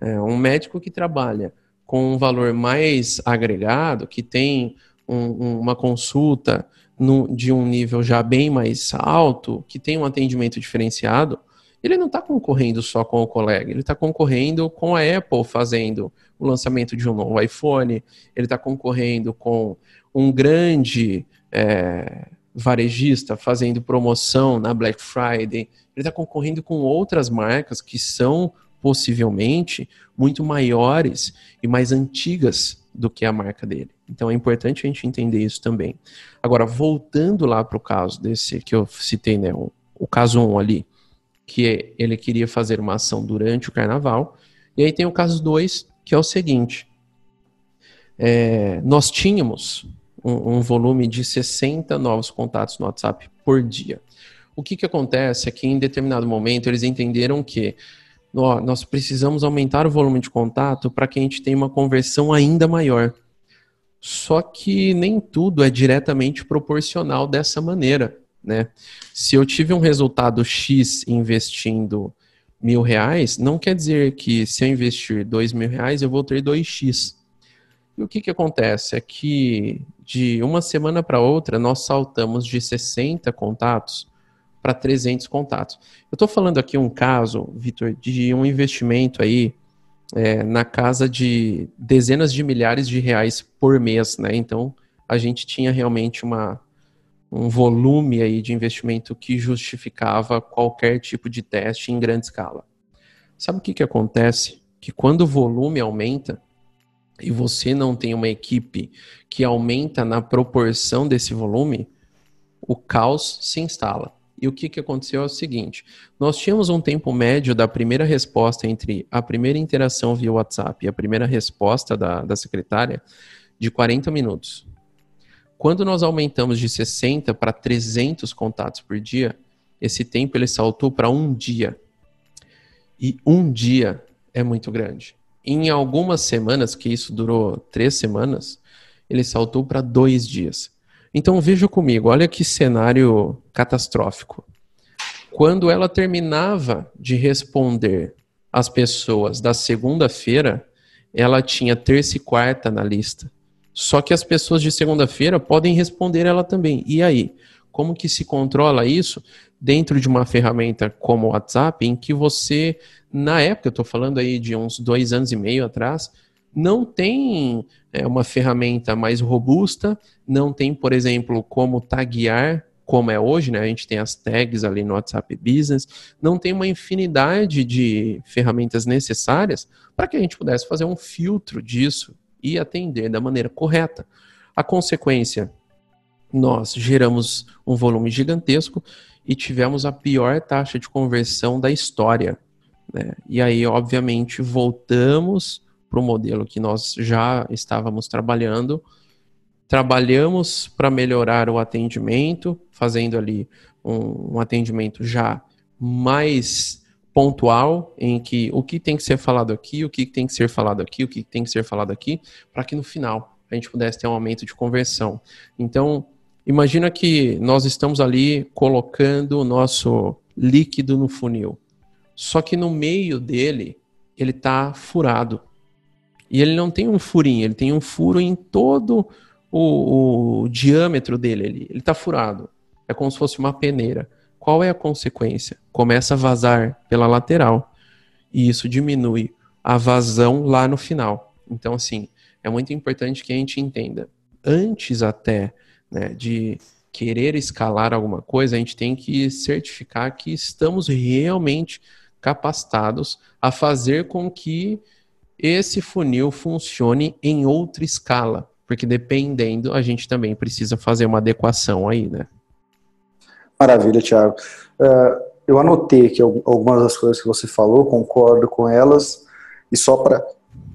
é um médico que trabalha com um valor mais agregado, que tem um, uma consulta no, de um nível já bem mais alto, que tem um atendimento diferenciado, ele não está concorrendo só com o colega, ele está concorrendo com a Apple fazendo o lançamento de um novo iPhone, ele está concorrendo com um grande é, varejista fazendo promoção na Black Friday, ele está concorrendo com outras marcas que são possivelmente muito maiores e mais antigas do que a marca dele. Então é importante a gente entender isso também. Agora, voltando lá para o caso desse que eu citei, né, o, o caso 1 ali, que ele queria fazer uma ação durante o carnaval. E aí tem o caso 2, que é o seguinte: é, nós tínhamos um, um, volume de 60 novos contatos no WhatsApp por dia. O que, que acontece é que em determinado momento eles entenderam que nós precisamos aumentar o volume de contato para que a gente tenha uma conversão ainda maior. Só que nem tudo é diretamente proporcional dessa maneira, né? Se eu tive um resultado X investindo mil reais, não quer dizer que se eu investir dois mil reais eu vou ter 2x. E o que, que acontece? É que de uma semana para outra nós saltamos de 60 contatos para 300 contatos. Eu estou falando aqui um caso, Vitor, de um investimento aí é, na casa de dezenas de milhares de reais por mês, né? Então a gente tinha realmente uma, um volume aí de investimento que justificava qualquer tipo de teste em grande escala. Sabe o que, que acontece? Que quando o volume aumenta e você não tem uma equipe que aumenta na proporção desse volume, o caos se instala. E o que, que aconteceu é o seguinte: nós tínhamos um tempo médio da primeira resposta entre a primeira interação via WhatsApp e a primeira resposta da, da secretária de 40 minutos. Quando nós aumentamos de 60 para 300 contatos por dia, esse tempo ele saltou para um dia. E um dia é muito grande. Em algumas semanas, que isso durou três semanas, ele saltou para dois dias. Então veja comigo, olha que cenário catastrófico. Quando ela terminava de responder as pessoas da segunda-feira, ela tinha terça e quarta na lista. Só que as pessoas de segunda-feira podem responder ela também. E aí? Como que se controla isso dentro de uma ferramenta como o WhatsApp, em que você, na época, eu estou falando aí de uns dois anos e meio atrás, não tem é, uma ferramenta mais robusta, não tem, por exemplo, como taguear, como é hoje, né? A gente tem as tags ali no WhatsApp Business, não tem uma infinidade de ferramentas necessárias para que a gente pudesse fazer um filtro disso e atender da maneira correta. A consequência, nós geramos um volume gigantesco e tivemos a pior taxa de conversão da história. Né? E aí, obviamente, voltamos para o modelo que nós já estávamos trabalhando. Trabalhamos para melhorar o atendimento, fazendo ali um, um atendimento já mais pontual, em que o que tem que ser falado aqui, o que tem que ser falado aqui, o que tem que ser falado aqui, para que no final a gente pudesse ter um aumento de conversão. Então, imagina que nós estamos ali colocando o nosso líquido no funil. Só que no meio dele, ele está furado. E ele não tem um furinho, ele tem um furo em todo o, o diâmetro dele. Ele está furado. É como se fosse uma peneira. Qual é a consequência? Começa a vazar pela lateral. E isso diminui a vazão lá no final. Então, assim, é muito importante que a gente entenda. Antes até né, de querer escalar alguma coisa, a gente tem que certificar que estamos realmente capacitados a fazer com que esse funil funcione em outra escala, porque dependendo, a gente também precisa fazer uma adequação aí, né? Maravilha, Thiago. Uh, eu anotei aqui algumas das coisas que você falou, concordo com elas, e só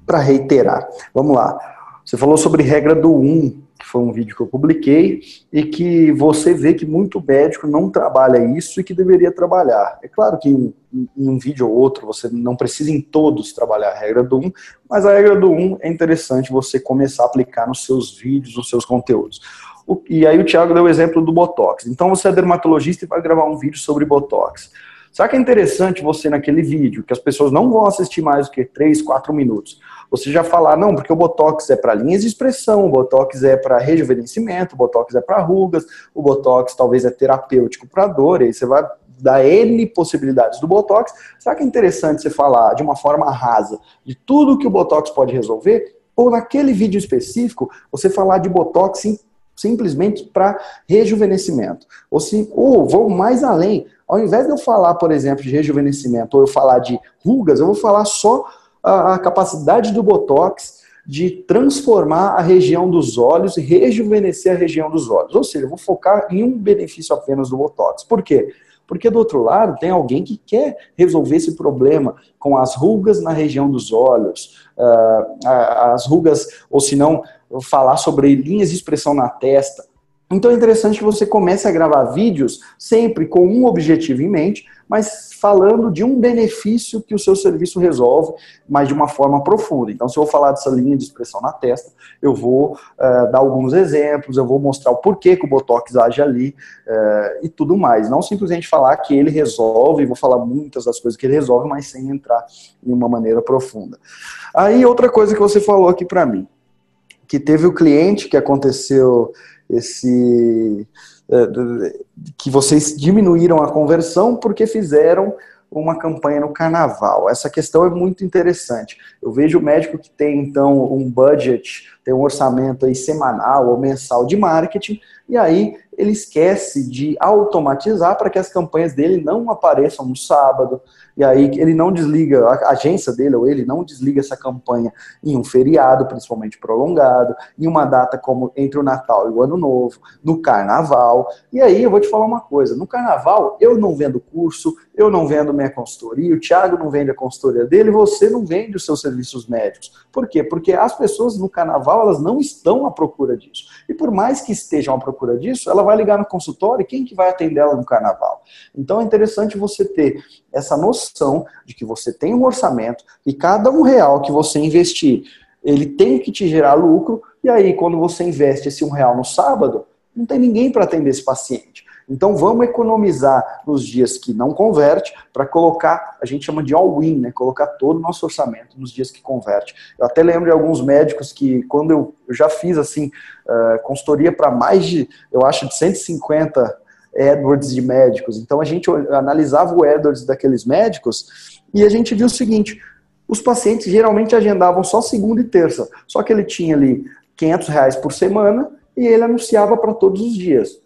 para reiterar. Vamos lá. Você falou sobre regra do 1, que foi um vídeo que eu publiquei, e que você vê que muito médico não trabalha isso e que deveria trabalhar. É claro que em, em um vídeo ou outro você não precisa em todos trabalhar a regra do 1, mas a regra do 1 é interessante você começar a aplicar nos seus vídeos, nos seus conteúdos. O, e aí o Thiago deu o exemplo do Botox. Então você é dermatologista e vai gravar um vídeo sobre Botox. Será que é interessante você naquele vídeo, que as pessoas não vão assistir mais do que 3, 4 minutos, você já falar, não, porque o Botox é para linhas de expressão, o Botox é para rejuvenescimento, o Botox é para rugas, o Botox talvez é terapêutico para dor, aí você vai dar N possibilidades do Botox. Será que é interessante você falar de uma forma rasa de tudo que o Botox pode resolver? Ou naquele vídeo específico, você falar de Botox sim, simplesmente para rejuvenescimento? Ou, se, ou vou mais além, ao invés de eu falar, por exemplo, de rejuvenescimento, ou eu falar de rugas, eu vou falar só a, a capacidade do Botox de transformar a região dos olhos e rejuvenescer a região dos olhos. Ou seja, eu vou focar em um benefício apenas do Botox. Por quê? Porque do outro lado tem alguém que quer resolver esse problema com as rugas na região dos olhos, uh, as rugas, ou se não, falar sobre linhas de expressão na testa. Então é interessante que você comece a gravar vídeos sempre com um objetivo em mente, mas falando de um benefício que o seu serviço resolve, mas de uma forma profunda. Então, se eu vou falar dessa linha de expressão na testa, eu vou uh, dar alguns exemplos, eu vou mostrar o porquê que o Botox age ali uh, e tudo mais. Não simplesmente falar que ele resolve, vou falar muitas das coisas que ele resolve, mas sem entrar em uma maneira profunda. Aí, outra coisa que você falou aqui para mim, que teve o cliente que aconteceu esse é, que vocês diminuíram a conversão porque fizeram uma campanha no carnaval. Essa questão é muito interessante. Eu vejo o médico que tem então um budget, tem um orçamento aí semanal ou mensal de marketing, e aí ele esquece de automatizar para que as campanhas dele não apareçam no sábado, e aí ele não desliga, a agência dele ou ele não desliga essa campanha em um feriado, principalmente prolongado, em uma data como entre o Natal e o Ano Novo, no Carnaval. E aí eu vou te falar uma coisa: no Carnaval eu não vendo curso, eu não vendo minha consultoria, o Thiago não vende a consultoria dele, você não vende os seus serviços médicos. Por quê? Porque as pessoas no Carnaval elas não estão à procura disso. E por mais que estejam à procura disso, ela vai ligar no consultório quem que vai atender ela no Carnaval? Então é interessante você ter essa noção de que você tem um orçamento e cada um real que você investir, ele tem que te gerar lucro, e aí quando você investe esse um real no sábado, não tem ninguém para atender esse paciente. Então vamos economizar nos dias que não converte para colocar, a gente chama de all-in, né? Colocar todo o nosso orçamento nos dias que converte. Eu até lembro de alguns médicos que, quando eu, já fiz assim, uh, consultoria para mais de, eu acho, de 150 AdWords de médicos. Então a gente analisava o AdWords daqueles médicos e a gente viu o seguinte: os pacientes geralmente agendavam só segunda e terça, só que ele tinha ali 500 reais por semana e ele anunciava para todos os dias.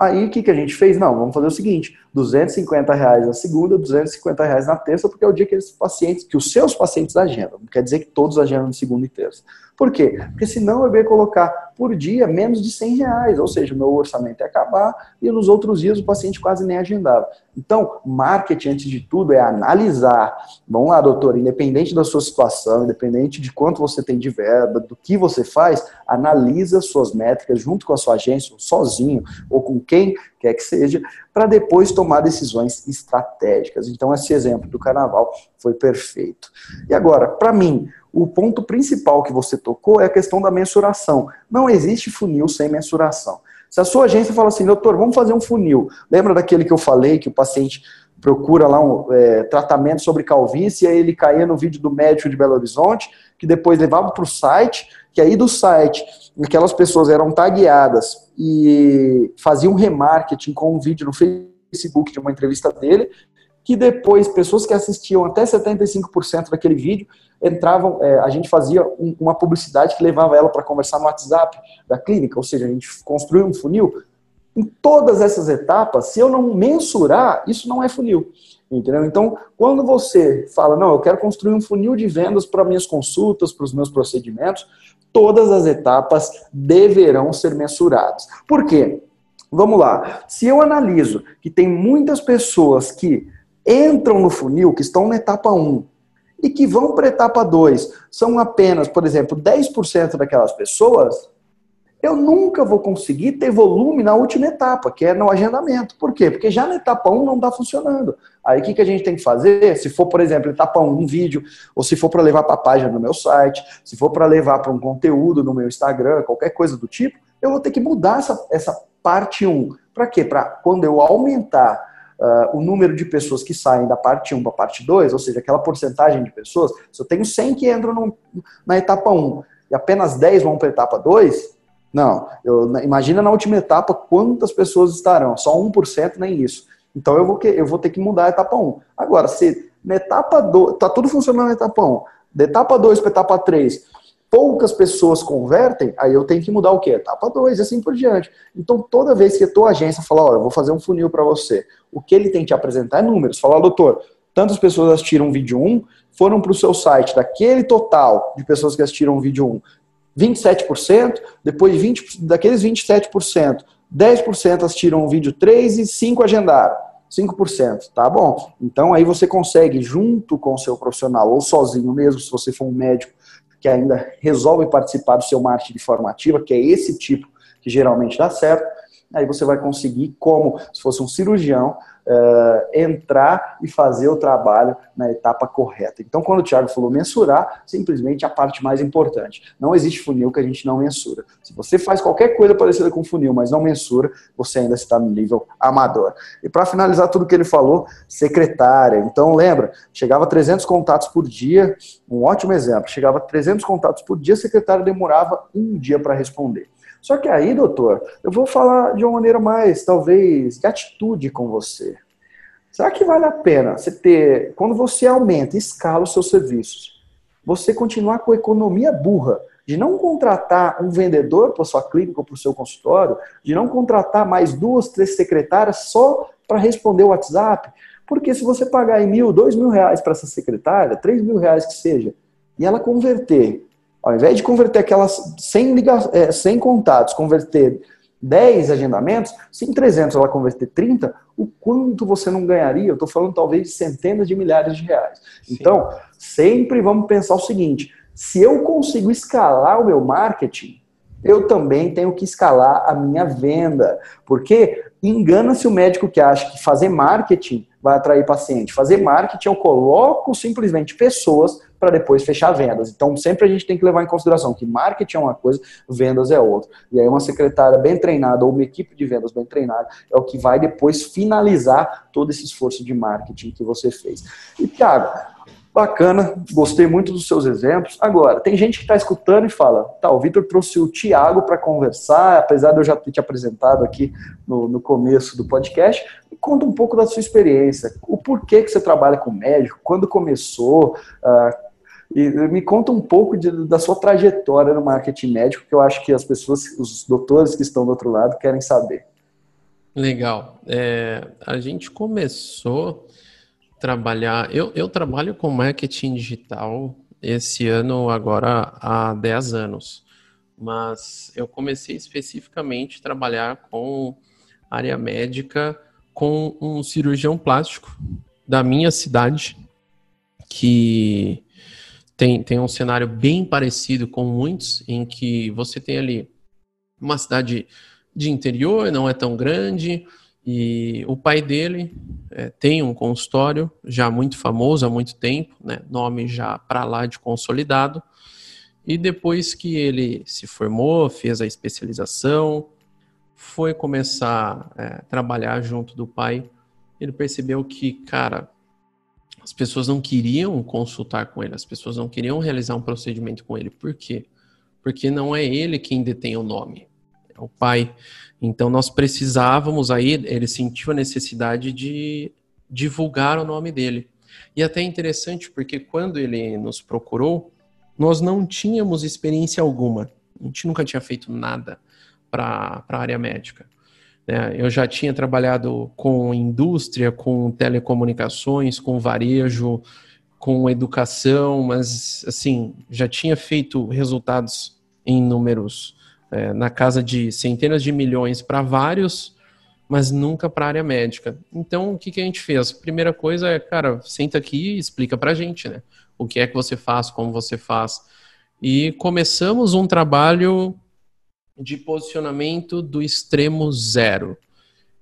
Aí o que, que a gente fez? Não, vamos fazer o seguinte: 250 reais na segunda, 250 reais na terça, porque é o dia que esses pacientes, que os seus pacientes agendam. Não quer dizer que todos agendam segunda e terça. Por quê? Porque senão eu ia colocar por dia menos de 100 reais, ou seja, meu orçamento ia acabar e nos outros dias o paciente quase nem agendava. Então, marketing, antes de tudo, é analisar. Vamos lá, doutor, independente da sua situação, independente de quanto você tem de verba, do que você faz, analisa suas métricas junto com a sua agência, sozinho, ou com quem quer que seja, para depois tomar decisões estratégicas. Então, esse exemplo do carnaval foi perfeito. E agora, para mim, o ponto principal que você tocou é a questão da mensuração. Não existe funil sem mensuração. Se a sua agência fala assim, doutor, vamos fazer um funil. Lembra daquele que eu falei que o paciente procura lá um é, tratamento sobre calvície e aí ele caía no vídeo do médico de Belo Horizonte, que depois levava para o site, que aí do site aquelas pessoas eram tagueadas e faziam remarketing com um vídeo no Facebook de uma entrevista dele, que depois pessoas que assistiam até 75% daquele vídeo entravam, é, a gente fazia um, uma publicidade que levava ela para conversar no WhatsApp da clínica, ou seja, a gente construiu um funil. Em todas essas etapas, se eu não mensurar, isso não é funil. Entendeu? Então, quando você fala, não, eu quero construir um funil de vendas para minhas consultas, para os meus procedimentos, todas as etapas deverão ser mensuradas. Por quê? Vamos lá. Se eu analiso que tem muitas pessoas que entram no funil, que estão na etapa 1, e que vão para a etapa 2 são apenas, por exemplo, 10% daquelas pessoas, eu nunca vou conseguir ter volume na última etapa, que é no agendamento. Por quê? Porque já na etapa 1 não está funcionando. Aí o que, que a gente tem que fazer? Se for, por exemplo, etapa 1, um vídeo, ou se for para levar para a página no meu site, se for para levar para um conteúdo no meu Instagram, qualquer coisa do tipo, eu vou ter que mudar essa, essa parte 1. Para quê? Para quando eu aumentar uh, o número de pessoas que saem da parte 1 para a parte 2, ou seja, aquela porcentagem de pessoas, se eu tenho 100 que entram no, na etapa 1 e apenas 10 vão para a etapa 2, não, eu, imagina na última etapa quantas pessoas estarão, só 1% nem isso. Então eu vou, eu vou ter que mudar a etapa 1. Agora, se na etapa 2, está tudo funcionando na etapa 1, da etapa 2 para a etapa 3, poucas pessoas convertem, aí eu tenho que mudar o quê? Etapa 2 e assim por diante. Então, toda vez que a tua agência fala, olha, eu vou fazer um funil para você, o que ele tem que te apresentar é números. Falar, doutor, tantas pessoas assistiram o vídeo 1, foram para o seu site, daquele total de pessoas que assistiram o vídeo 1, 27%, depois 20, daqueles 27%, 10% assistiram o vídeo 3 e 5 agendaram. 5%, tá bom? Então aí você consegue, junto com o seu profissional, ou sozinho mesmo, se você for um médico que ainda resolve participar do seu marketing de forma ativa, que é esse tipo que geralmente dá certo, aí você vai conseguir, como se fosse um cirurgião, uh, entrar e fazer o trabalho na etapa correta. Então, quando o Thiago falou mensurar, simplesmente a parte mais importante. Não existe funil que a gente não mensura. Se você faz qualquer coisa parecida com funil, mas não mensura, você ainda está no nível amador. E para finalizar tudo que ele falou, secretária. Então, lembra, chegava a 300 contatos por dia, um ótimo exemplo. Chegava a 300 contatos por dia, a secretária demorava um dia para responder. Só que aí, doutor, eu vou falar de uma maneira mais, talvez, de atitude com você. Será que vale a pena você ter, quando você aumenta, escala os seus serviços, você continuar com a economia burra de não contratar um vendedor para sua clínica ou para o seu consultório, de não contratar mais duas, três secretárias só para responder o WhatsApp? Porque se você pagar em mil, dois mil reais para essa secretária, três mil reais que seja, e ela converter ao invés de converter aquelas 100, liga, é, 100 contatos, converter 10 agendamentos, se em 300 ela converter 30, o quanto você não ganharia? Eu estou falando talvez de centenas de milhares de reais. Sim. Então, sempre vamos pensar o seguinte: se eu consigo escalar o meu marketing, eu também tenho que escalar a minha venda. Porque engana-se o médico que acha que fazer marketing vai atrair paciente. Fazer marketing eu coloco simplesmente pessoas para depois fechar vendas. Então, sempre a gente tem que levar em consideração que marketing é uma coisa, vendas é outra. E aí, uma secretária bem treinada ou uma equipe de vendas bem treinada é o que vai depois finalizar todo esse esforço de marketing que você fez. E, Thiago, Bacana, gostei muito dos seus exemplos. Agora, tem gente que está escutando e fala: tá, o Vitor trouxe o Tiago para conversar, apesar de eu já ter te apresentado aqui no, no começo do podcast. Conta um pouco da sua experiência, o porquê que você trabalha com médico, quando começou, uh, e me conta um pouco de, da sua trajetória no marketing médico, que eu acho que as pessoas, os doutores que estão do outro lado, querem saber. Legal. É, a gente começou a trabalhar. Eu, eu trabalho com marketing digital esse ano, agora há 10 anos. Mas eu comecei especificamente a trabalhar com área médica com um cirurgião plástico da minha cidade que tem, tem um cenário bem parecido com muitos, em que você tem ali uma cidade de interior, não é tão grande, e o pai dele é, tem um consultório já muito famoso há muito tempo, né, nome já para lá de consolidado. E depois que ele se formou, fez a especialização, foi começar a é, trabalhar junto do pai, ele percebeu que, cara, as pessoas não queriam consultar com ele, as pessoas não queriam realizar um procedimento com ele. Por quê? Porque não é ele quem detém o nome, é o pai. Então nós precisávamos aí, ele sentiu a necessidade de divulgar o nome dele. E até interessante porque quando ele nos procurou, nós não tínhamos experiência alguma. A gente nunca tinha feito nada para a área médica. Né? Eu já tinha trabalhado com indústria, com telecomunicações, com varejo, com educação, mas assim já tinha feito resultados em números é, na casa de centenas de milhões para vários, mas nunca para a área médica. Então, o que, que a gente fez? Primeira coisa é, cara, senta aqui e explica para a gente, né? O que é que você faz, como você faz. E começamos um trabalho de posicionamento do extremo zero.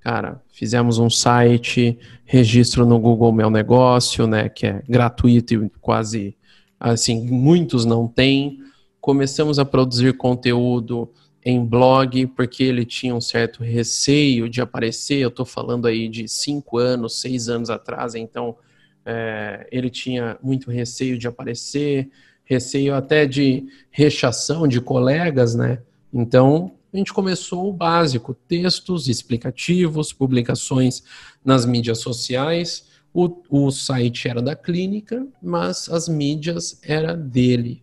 Cara, fizemos um site, registro no Google Meu Negócio, né, que é gratuito e quase, assim, muitos não têm. Começamos a produzir conteúdo em blog, porque ele tinha um certo receio de aparecer. Eu estou falando aí de cinco anos, seis anos atrás, então é, ele tinha muito receio de aparecer, receio até de rechação de colegas, né? Então, a gente começou o básico: textos explicativos, publicações nas mídias sociais. O, o site era da clínica, mas as mídias era dele.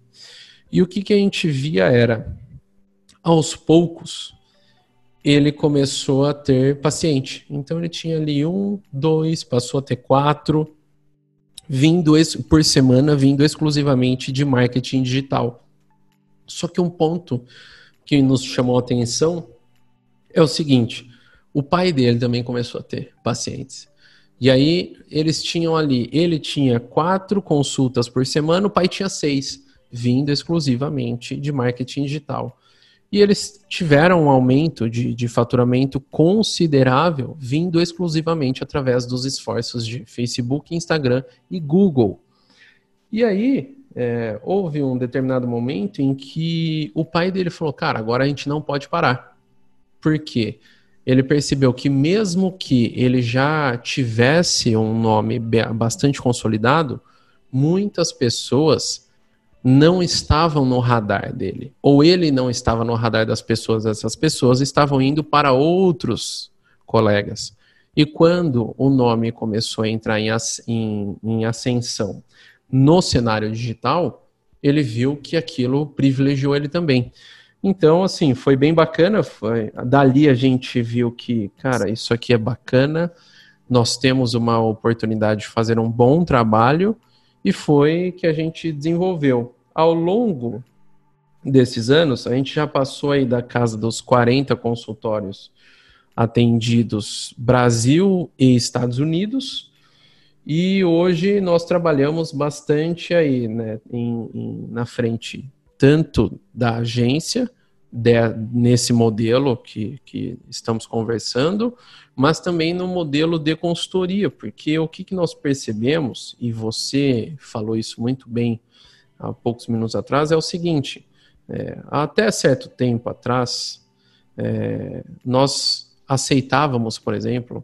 E o que, que a gente via era, aos poucos, ele começou a ter paciente. Então ele tinha ali um, dois, passou a ter quatro, vindo por semana, vindo exclusivamente de marketing digital. Só que um ponto que nos chamou a atenção é o seguinte: o pai dele também começou a ter pacientes. E aí eles tinham ali, ele tinha quatro consultas por semana, o pai tinha seis, vindo exclusivamente de marketing digital. E eles tiveram um aumento de, de faturamento considerável, vindo exclusivamente através dos esforços de Facebook, Instagram e Google. E aí, é, houve um determinado momento em que o pai dele falou: Cara, agora a gente não pode parar. Por quê? Ele percebeu que, mesmo que ele já tivesse um nome bastante consolidado, muitas pessoas não estavam no radar dele. Ou ele não estava no radar das pessoas, essas pessoas estavam indo para outros colegas. E quando o nome começou a entrar em, em, em ascensão no cenário digital, ele viu que aquilo privilegiou ele também. Então, assim, foi bem bacana. Foi, dali a gente viu que, cara, isso aqui é bacana. Nós temos uma oportunidade de fazer um bom trabalho e foi que a gente desenvolveu. Ao longo desses anos, a gente já passou aí da casa dos 40 consultórios atendidos Brasil e Estados Unidos. E hoje nós trabalhamos bastante aí, né, em, em, na frente tanto da agência, de, nesse modelo que, que estamos conversando, mas também no modelo de consultoria, porque o que, que nós percebemos, e você falou isso muito bem há poucos minutos atrás, é o seguinte: é, até certo tempo atrás, é, nós aceitávamos, por exemplo,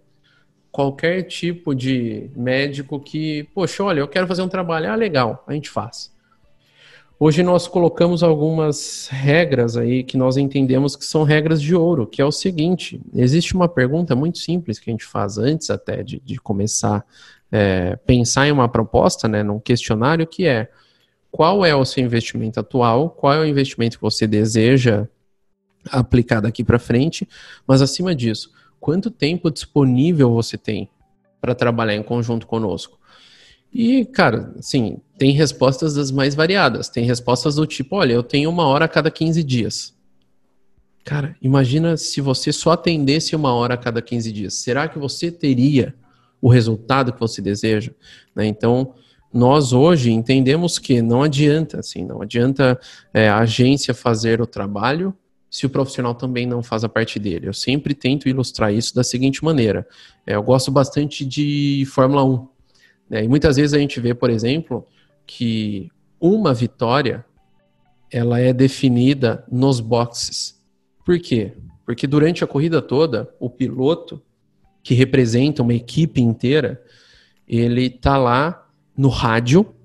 qualquer tipo de médico que, poxa, olha, eu quero fazer um trabalho, ah, legal, a gente faz. Hoje nós colocamos algumas regras aí que nós entendemos que são regras de ouro, que é o seguinte: existe uma pergunta muito simples que a gente faz antes até de, de começar é, pensar em uma proposta, né, num questionário, que é qual é o seu investimento atual, qual é o investimento que você deseja aplicar daqui para frente, mas acima disso, quanto tempo disponível você tem para trabalhar em conjunto conosco. E, cara, assim, tem respostas das mais variadas. Tem respostas do tipo: olha, eu tenho uma hora a cada 15 dias. Cara, imagina se você só atendesse uma hora a cada 15 dias. Será que você teria o resultado que você deseja? Né? Então, nós hoje entendemos que não adianta, assim, não adianta é, a agência fazer o trabalho se o profissional também não faz a parte dele. Eu sempre tento ilustrar isso da seguinte maneira. É, eu gosto bastante de Fórmula 1. Né? E muitas vezes a gente vê, por exemplo, que uma vitória ela é definida nos boxes. Por quê? Porque durante a corrida toda, o piloto, que representa uma equipe inteira, ele está lá no rádio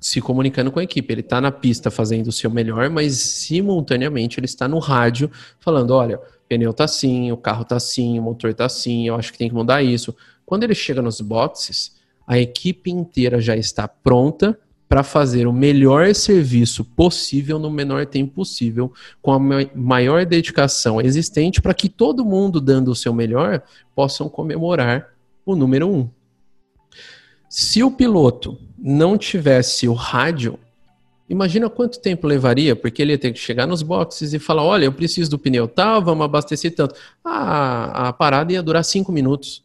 se comunicando com a equipe. Ele está na pista fazendo o seu melhor, mas simultaneamente ele está no rádio falando: olha, pneu tá assim, o carro tá assim, o motor tá assim, eu acho que tem que mudar isso. Quando ele chega nos boxes, a equipe inteira já está pronta para fazer o melhor serviço possível no menor tempo possível, com a maior dedicação existente, para que todo mundo, dando o seu melhor, possam comemorar o número um. Se o piloto não tivesse o rádio, imagina quanto tempo levaria, porque ele ia ter que chegar nos boxes e falar: olha, eu preciso do pneu tal, vamos abastecer tanto. Ah, a parada ia durar cinco minutos.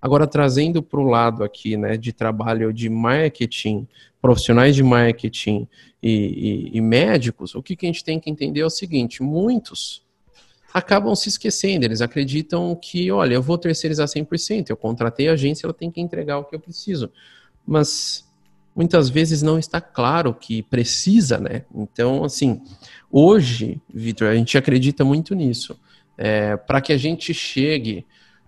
Agora, trazendo para o lado aqui né, de trabalho de marketing, profissionais de marketing e, e, e médicos, o que, que a gente tem que entender é o seguinte: muitos acabam se esquecendo, eles acreditam que, olha, eu vou terceirizar 100%, eu contratei a agência, ela tem que entregar o que eu preciso. Mas muitas vezes não está claro que precisa, né? Então, assim, hoje, Vitor, a gente acredita muito nisso. É, Para que a gente chegue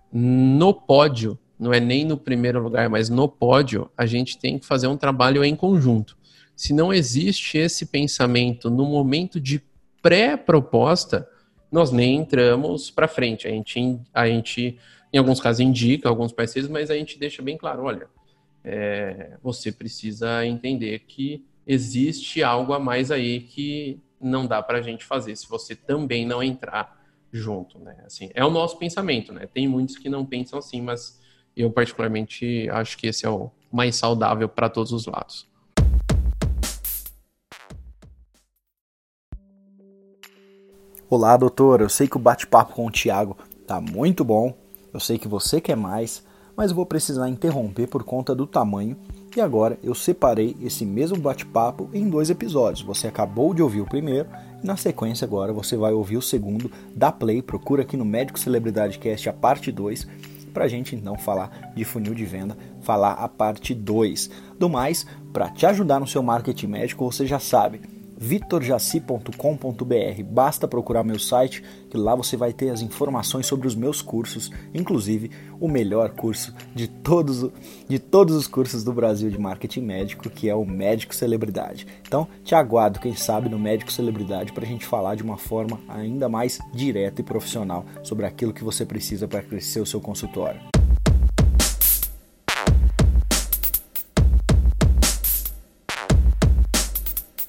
no pódio, não é nem no primeiro lugar, mas no pódio, a gente tem que fazer um trabalho em conjunto. Se não existe esse pensamento no momento de pré-proposta, nós nem entramos para frente. A gente, a gente, em alguns casos, indica alguns parceiros, mas a gente deixa bem claro: olha, é, você precisa entender que existe algo a mais aí que não dá para a gente fazer se você também não entrar junto, né? Assim, é o nosso pensamento, né? Tem muitos que não pensam assim, mas eu particularmente acho que esse é o mais saudável para todos os lados. Olá, doutor. Eu sei que o bate-papo com o Thiago tá muito bom. Eu sei que você quer mais, mas vou precisar interromper por conta do tamanho. E agora eu separei esse mesmo bate-papo em dois episódios. Você acabou de ouvir o primeiro Na sequência, agora você vai ouvir o segundo, da Play, procura aqui no Médico Celebridade Cast a parte 2, para a gente então falar de funil de venda, falar a parte 2. Do mais, para te ajudar no seu marketing médico, você já sabe, vitorjaci.com.br. Basta procurar meu site, que lá você vai ter as informações sobre os meus cursos, inclusive o melhor curso de todos, de todos os cursos do Brasil de marketing médico, que é o Médico Celebridade. Então, te aguardo, quem sabe, no Médico Celebridade para a gente falar de uma forma ainda mais direta e profissional sobre aquilo que você precisa para crescer o seu consultório.